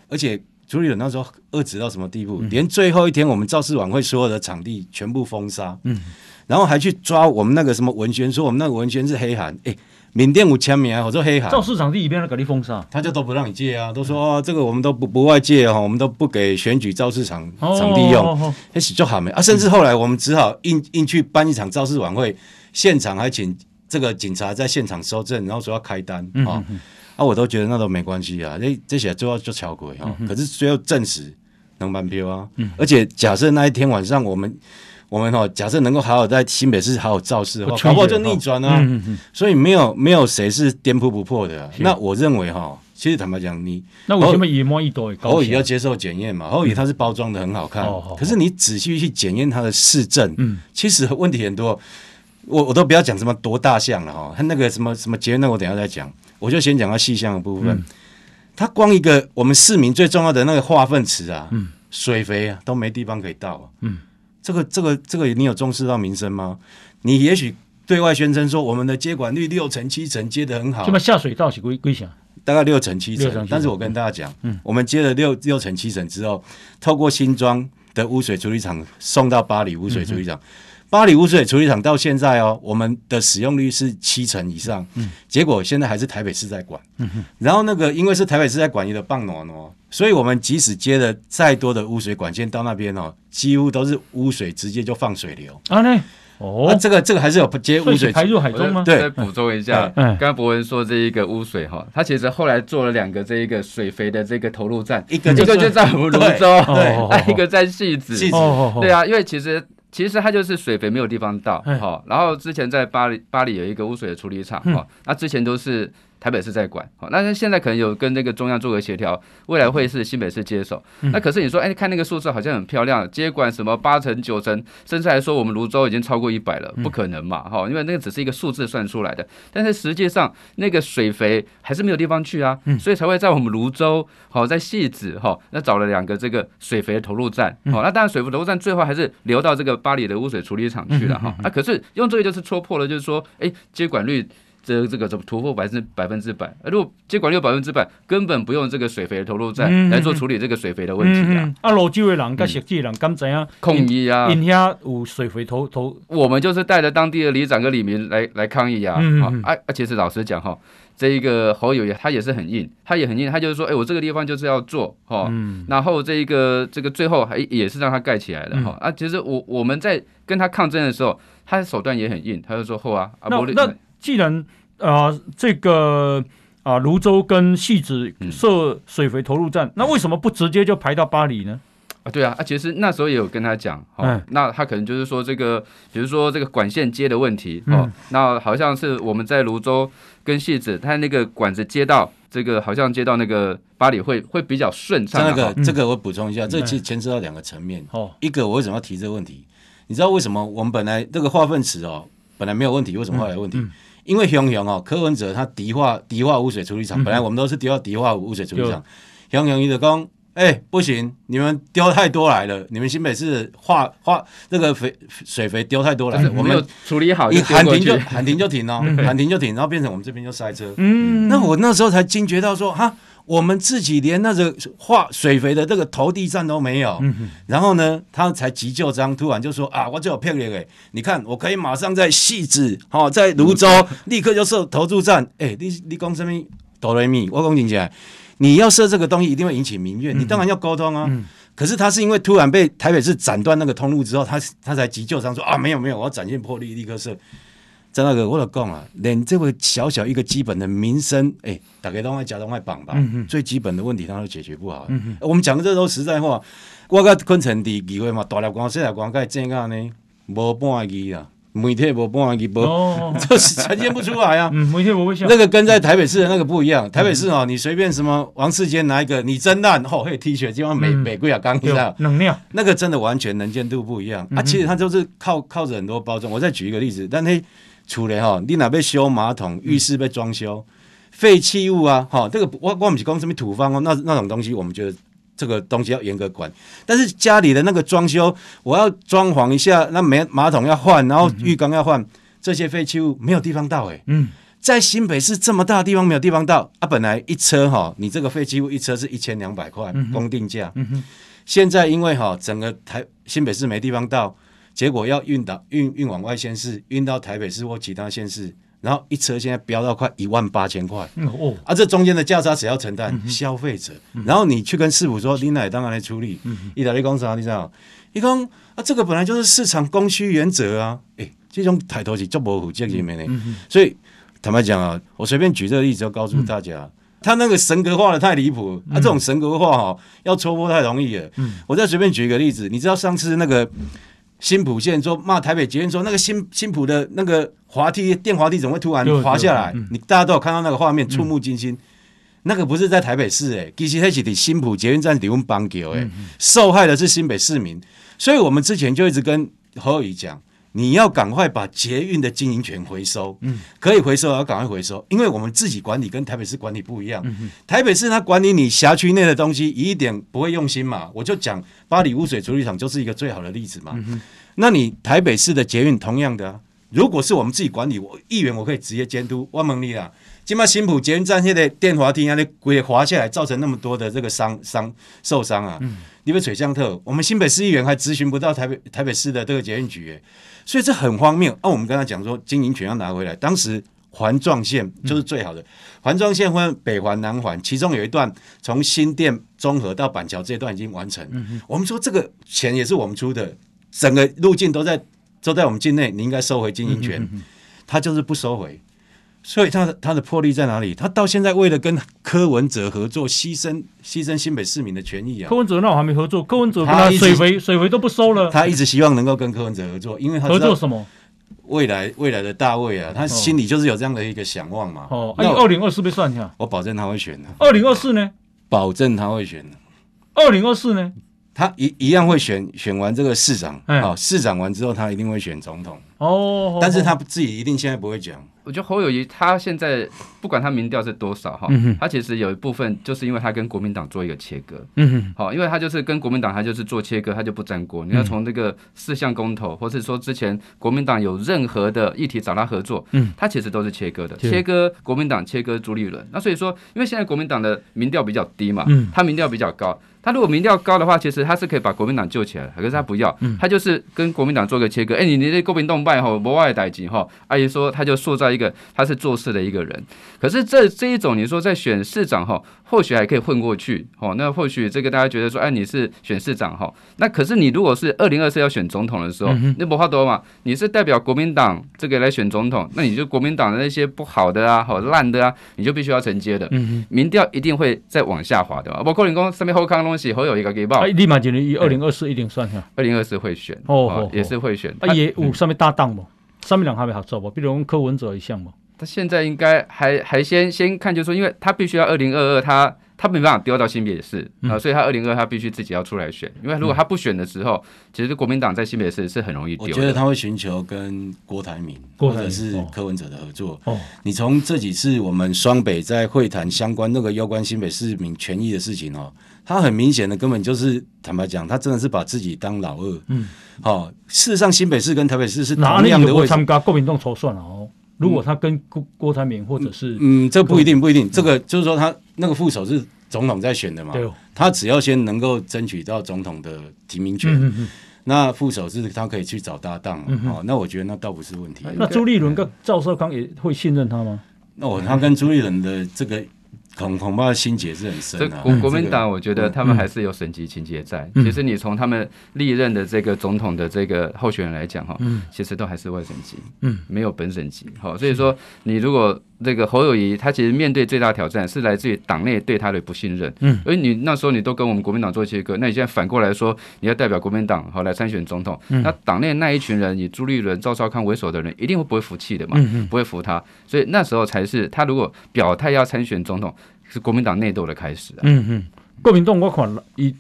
而且。朱立伦那时候恶质到什么地步？嗯、连最后一天，我们造势晚会所有的场地全部封杀，嗯，然后还去抓我们那个什么文宣，说我们那个文宣是黑函，哎，缅甸五千名，我说黑函。造势场地一边的给你封杀，他就都不让你借啊，都说哦，这个我们都不不外借哈，我们都不给选举造势场场地用，那是就好没啊。甚至后来我们只好硬硬去办一场造势晚会，现场还请这个警察在现场收证，然后说要开单啊。嗯哼哼啊，我都觉得那都没关系啊，这这些最后就巧鬼哈，可是最后证实能办票啊，嗯、而且假设那一天晚上我们我们哈，假设能够好好在新北市好好造势的话，搞不好就逆转啊，嗯嗯嗯、所以没有没有谁是颠扑不破的、啊。那我认为哈，其实坦白讲，你那为什么一摸一多？侯友宜要接受检验嘛，侯友宜他是包装的很好看，嗯、可是你仔细去检验它的市政，嗯，其实问题很多。我我都不要讲什么多大项了哈，他那个什么什么结论，那我等一下再讲。我就先讲到细项的部分，嗯、他光一个我们市民最重要的那个化粪池啊，嗯、水肥啊都没地方可以倒啊。嗯，这个这个这个你有重视到民生吗？你也许对外宣称说我们的接管率六成七成接的很好，这么下水道是归归啥？大概六成七成，但是我跟大家讲，嗯、我们接了六六成七成之后，透过新庄的污水处理厂送到巴黎污水处理厂。嗯八里污水处理厂到现在哦，我们的使用率是七成以上，嗯，结果现在还是台北市在管，嗯，然后那个因为是台北市在管，你的棒挪挪，所以我们即使接了再多的污水管线到那边哦，几乎都是污水直接就放水流。啊，那哦，这个这个还是有接污水排入海中吗？对，再补充一下，刚刚博文说这一个污水哈，他其实后来做了两个这一个水肥的这个投入站，一个一个就在泸州，对，一个在汐止，汐止，对啊，因为其实。其实它就是水肥没有地方倒，好，然后之前在巴黎巴黎有一个污水的处理厂，哈，那之前都是台北市在管，好，那现在可能有跟那个中央做个协调，未来会是新北市接手。那可是你说，哎，看那个数字好像很漂亮，接管什么八成九成，甚至还说我们泸州已经超过一百了，不可能嘛，哈，因为那个只是一个数字算出来的，但是实际上那个水肥还是没有地方去啊，所以才会在我们泸州，好，在汐止，哈，那找了两个这个水肥的投入站，好，那当然水肥投入站最后还是流到这个巴黎的污水处理厂去了，哈，那，可是用这个就是戳破了，就是说，哎，接管率。这这个怎么突破百分之百分之百？如果接管率百分之百，根本不用这个水肥的投入站来做处理这个水肥的问题啊！啊，芦洲的人跟实际人敢怎样抗议啊？因遐有水肥投投，我们就是带着当地的里长跟里民来来抗议啊！好，啊啊，其实老实讲哈，这一个侯友也他也是很硬，他也很硬，他就是说，哎，我这个地方就是要做哈，然后这一个这个最后还也是让他盖起来的哈啊！其实我我们在跟他抗争的时候，他的手段也很硬，他就说后啊，那那既然啊、呃，这个啊，泸州跟戏子设水肥投入站，嗯、那为什么不直接就排到巴黎呢？啊，对啊，啊，其实那时候也有跟他讲，哦，嗯、那他可能就是说这个，比如说这个管线接的问题，哦，嗯、那好像是我们在泸州跟戏子，他那个管子接到这个，好像接到那个巴黎会会比较顺畅。这个、嗯、这个我补充一下，这其实牵涉到两个层面。哦、嗯，一个我为什么要提这个问题？你知道为什么我们本来这个化粪池哦，本来没有问题，为什么后来有问题？因为雄雄哦，柯文哲他迪化迪化污水处理厂，本来我们都是丢到迪化污水处理厂。雄雄一直讲，哎，不行，你们丢太多来了，你们新北市化化那个肥水肥丢太多来了，我们处理好，一喊停就喊停就停哦，喊停就停，然后变成我们这边就塞车。嗯，那我那时候才惊觉到说，哈。我们自己连那个化水肥的这个投递站都没有，嗯、然后呢，他才急救章，突然就说啊，我就有骗你诶，你看我可以马上在汐止，好、哦，在芦洲立刻就设投注站，哎，你你讲什么哆来咪？我讲听起来，你要设这个东西一定会引起民怨，你当然要沟通啊。嗯、可是他是因为突然被台北市斩断那个通路之后，他他才急救章说啊，没有没有，我要展现魄力，立刻设。在那个我就讲啊，连这个小小一个基本的民生，哎、欸，大家都爱讲都爱绑吧，嗯、最基本的问题他都解决不好。嗯、我们讲的这都实在话，我跟昆城的机会嘛，大立光、小立光，该怎样呢？无半个字啊，媒体无半个字，无，哦、就是呈现不出来啊。媒体不会那个跟在台北市的那个不一样，台北市哦，你随便什么王世坚拿一个，你真烂，哦，嘿 T 恤，基本上玫玫瑰啊，刚知道，能量，那个真的完全能见度不一样、啊。其实它就是靠靠着很多包装。我再举一个例子，但是。除了哈，你哪边修马桶、浴室被装修，废弃物啊，哈，这个我我们是讲什么土方哦，那那种东西，我们觉得这个东西要严格管。但是家里的那个装修，我要装潢一下，那马马桶要换，然后浴缸要换，这些废弃物没有地方倒哎。嗯，在新北市这么大的地方没有地方倒啊，本来一车哈，你这个废弃物一车是一千两百块公定价，现在因为哈整个台新北市没地方倒。结果要运到运运往外县市，运到台北市或其他县市，然后一车现在飙到快一万八千块，哦，啊，这中间的价差谁要承担？嗯、消费者。嗯、然后你去跟市府说，你奶当然来处理。意大利公司啊，你知道？一讲啊，这个本来就是市场供需原则啊，诶，这种抬头是做模糊这里面的。嗯、所以坦白讲啊，我随便举这个例子，要告诉大家，嗯、他那个神格化的太离谱，啊，这种神格化哈，要戳破太容易了。嗯、我再随便举一个例子，你知道上次那个。新浦县说骂台北捷运说那个新新浦的那个滑梯电滑梯怎么会突然滑下来？你大家都有看到那个画面，触目惊心。那个不是在台北市诶、欸，其实那是在新浦捷运站底温帮给诶，受害的是新北市民。所以我们之前就一直跟侯友谊讲。你要赶快把捷运的经营权回收，嗯，可以回收要赶快回收，因为我们自己管理跟台北市管理不一样。嗯、哼台北市它管理你辖区内的东西，一点不会用心嘛。我就讲巴黎污水处理厂就是一个最好的例子嘛。嗯、那你台北市的捷运同样的、啊，如果是我们自己管理，我议员我可以直接监督。我问你啦，今麦新浦捷运站现在电滑梯让你鬼滑下来，造成那么多的这个伤伤受伤啊。嗯、你们水象特，我们新北市议员还咨询不到台北台北市的这个捷运局、欸。所以这很荒谬。啊，我们跟他讲说经营权要拿回来，当时环状线就是最好的。环状线分北环、南环，其中有一段从新店、中和到板桥这一段已经完成。我们说这个钱也是我们出的，整个路径都在都在我们境内，你应该收回经营权。他就是不收回，所以他的他的魄力在哪里？他到现在为了跟柯文哲合作，牺牲牺牲新北市民的权益啊！柯文哲那我还没合作，柯文哲跟他水肥水肥都不收了。他一直希望能够跟柯文哲合作，因为他合作什么？未来未来的大卫啊，他心里就是有这样的一个想望嘛。哦，那二零二四被算一下，我保证他会选的。二零二四呢？保证他会选的。二零二四呢？他一一样会选，选完这个市长，好，市长完之后，他一定会选总统。哦，但是他自己一定现在不会讲。我觉得侯友谊他现在不管他民调是多少哈，他其实有一部分就是因为他跟国民党做一个切割，嗯哼，好，因为他就是跟国民党他就是做切割，他就不沾锅。你要从这个四项公投，或是说之前国民党有任何的议题找他合作，嗯，他其实都是切割的，切割国民党，切割朱立伦。那所以说，因为现在国民党的民调比较低嘛，嗯，他民调比较高。他如果民调高的话，其实他是可以把国民党救起来的，可是他不要，他就是跟国民党做个切割。哎、欸，你你这国民党败吼，国外代金哈，阿姨说他就塑造一个他是做事的一个人。可是这这一种，你说在选市长哈，或许还可以混过去哦。那或许这个大家觉得说，哎，你是选市长哈，那可是你如果是二零二四要选总统的时候，那不话多嘛，你是代表国民党这个来选总统，那你就国民党的那些不好的啊，好烂的啊，你就必须要承接的。民调一定会再往下滑的。包括你讲上面后康东西。侯有一个给报，立马就以二零二四一定算下，二零二四会选哦，也是会选。啊，也有上面搭档不？上面两还没合作不？比如柯文哲一项不？他现在应该还还先先看，就是说，因为他必须要二零二二他。他没办法丢到新北市啊，所以他二零二他必须自己要出来选，因为如果他不选的时候，其实国民党在新北市是很容易丢。我觉得他会寻求跟郭台铭或者是柯文哲的合作。哦你从这几次我们双北在会谈相关那个攸关新北市民权益的事情哦，他很明显的根本就是坦白讲，他真的是把自己当老二。嗯，好，事实上新北市跟台北市是同样的位置。参加国民党筹算了哦。如果他跟郭郭台铭或者是嗯，这不一定不一定，这个就是说他那个副手是总统在选的嘛，他只要先能够争取到总统的提名权，那副手是他可以去找搭档，哦，那我觉得那倒不是问题。那朱立伦跟赵少康也会信任他吗？那我他跟朱立伦的这个。恐恐怕心结是很深的、这。国国民党，我觉得他们还是有省级情节在。嗯、其实你从他们历任的这个总统的这个候选人来讲，哈、嗯，其实都还是外省级，嗯，没有本省级。好，所以说你如果这个侯友谊，他其实面对最大挑战是来自于党内对他的不信任。嗯，而你那时候你都跟我们国民党做切割，那你现在反过来说你要代表国民党好来参选总统，嗯、那党内那一群人以朱立伦、赵少康为首的人，一定会不会服气的嘛？不会服他。所以那时候才是他如果表态要参选总统。是国民党内斗的开始啊！嗯嗯，国民党我看一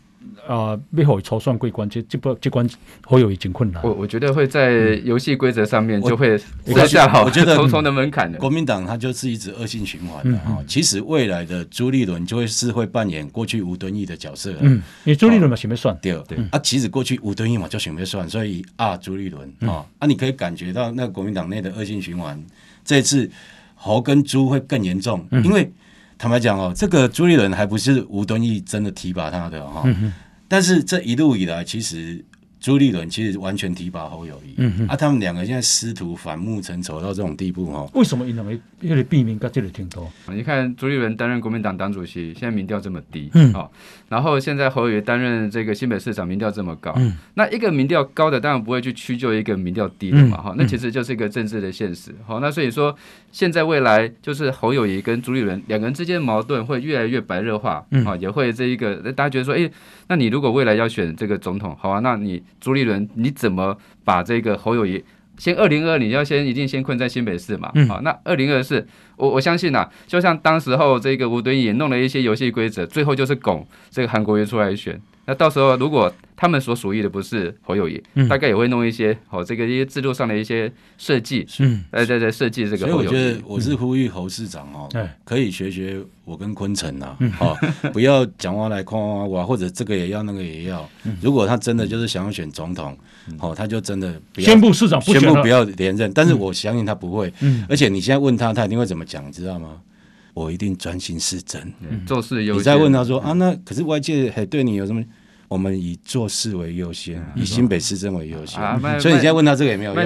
啊，背后超算过关，这这不这关会有一点困难。我我觉得会在游戏规则上面就会设下好重重 的门槛的。国民党它就是一直恶性循环的哈。其实未来的朱立伦就会是会扮演过去吴敦义的角色。嗯，你朱立伦嘛，想要算对对啊。其实过去吴敦义嘛就想要算，所以啊，朱立伦啊啊，你可以感觉到那个国民党内的恶性循环。这次侯跟朱会更严重，因为。坦白讲哦，这个朱立伦还不是吴敦义真的提拔他的哈，嗯、哼但是这一路以来，其实。朱立伦其实完全提拔侯友谊，嗯哼啊，他们两个现在师徒反目成仇到这种地步哈。为什么因为因为避免跟这里挺多？你看朱立伦担任国民党党主席，现在民调这么低，嗯，好，然后现在侯友谊担任这个新北市长，民调这么高，嗯，那一个民调高的当然不会去屈就一个民调低的嘛，哈，那其实就是一个政治的现实，好，那所以说现在未来就是侯友谊跟朱立伦两个人之间的矛盾会越来越白热化，啊，也会这一个大家觉得说，哎，那你如果未来要选这个总统，好啊，那你。朱立伦，你怎么把这个侯友谊先二零二二，你要先一定先困在新北市嘛？嗯、好，那二零二四，我我相信呐、啊，就像当时候这个吴敦义也弄了一些游戏规则，最后就是拱这个韩国瑜出来选。那到时候如果他们所属意的不是侯友谊，嗯、大概也会弄一些好这个一些制度上的一些设计，嗯，在在在设计这个侯友。所以我觉得我是呼吁侯市长哦，嗯、可以学学我跟坤城呐，好，不要讲话来夸夸我，或者这个也要那个也要。嗯、如果他真的就是想要选总统，好、嗯，他就真的不要宣布市长不宣布不要连任。但是我相信他不会，嗯、而且你现在问他，他一定会怎么讲，你知道吗？我一定专心施政，嗯、做事有。你再问他说啊，那可是外界还对你有什么？我们以做事为优先，以新北市政为优先，所以你现在问他这个也没有用。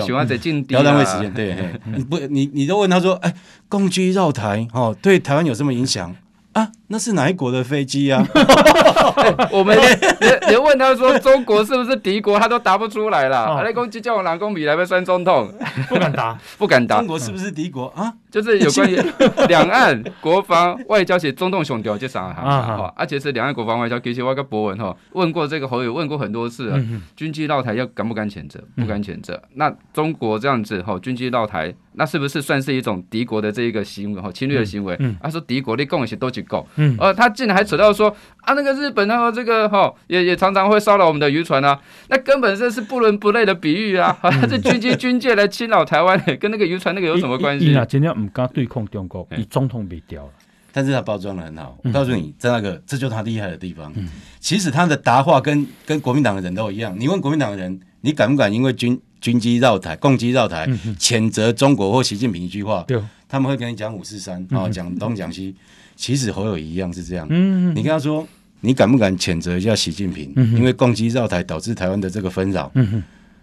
不要浪费时间，对，你不，你你都问他说，哎，共居绕台，哦，对台湾有什么影响？啊，那是哪一国的飞机啊？我们连连问他说中国是不是敌国，他都答不出来了。阿雷公鸡叫我老公米来被酸中痛，不敢答，不敢答。中国是不是敌国啊？就是有关于 两岸国防外交，写中东雄调这三行哈，而且是两岸国防外交。其实我个博文哈问过这个侯友，问过很多次了，军机绕台要敢不敢谴责？不敢谴责。那中国这样子哈，军机绕台。那是不是算是一种敌国的这一个行为哈，侵略的行为？嗯，他说敌国的共一些都去够，嗯，呃，他竟然还扯到说啊，那个日本啊，这个哈也也常常会骚扰我们的渔船啊，那根本这是不伦不类的比喻啊，这军机军舰来侵扰台湾，跟那个渔船那个有什么关系？啊，今天唔敢对抗中国，你总统被掉了，但是他包装的很好。我告诉你，在那个这就是他厉害的地方。嗯其实他的答话跟跟国民党的人都一样。你问国民党的人，你敢不敢因为军？军机绕台、共机绕台，谴责中国或习近平一句话，他们会跟你讲五四三，然后讲东讲西。其实侯友宜一样是这样。你跟他说，你敢不敢谴责一下习近平？因为共机绕台导致台湾的这个纷扰，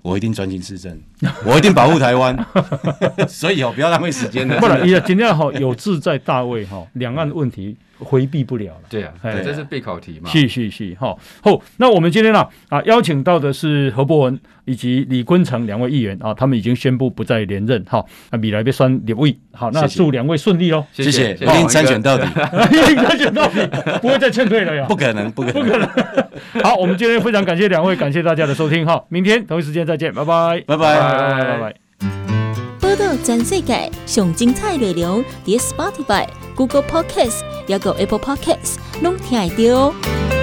我一定专心施政，我一定保护台湾。所以哦，不要浪费时间了。不然，今天好有志在大位哈，两岸问题。回避不了了，对啊，对，这是备考题嘛。是是是，好，好，那我们今天呢啊，邀请到的是何博文以及李坤城两位议员啊，他们已经宣布不再连任，哈，那米来被酸立委，好，那祝两位顺利喽，谢谢，一定参选到底，一定参选到底，不会再劝退了呀，不可能，不可能，不可能。好，我们今天非常感谢两位，感谢大家的收听，哈，明天同一时间再见，拜拜，拜拜，拜拜，拜拜。报道全世界上精彩内容，伫 Spotify、Google Podcasts。还有 Apple Podcasts，拢听得到。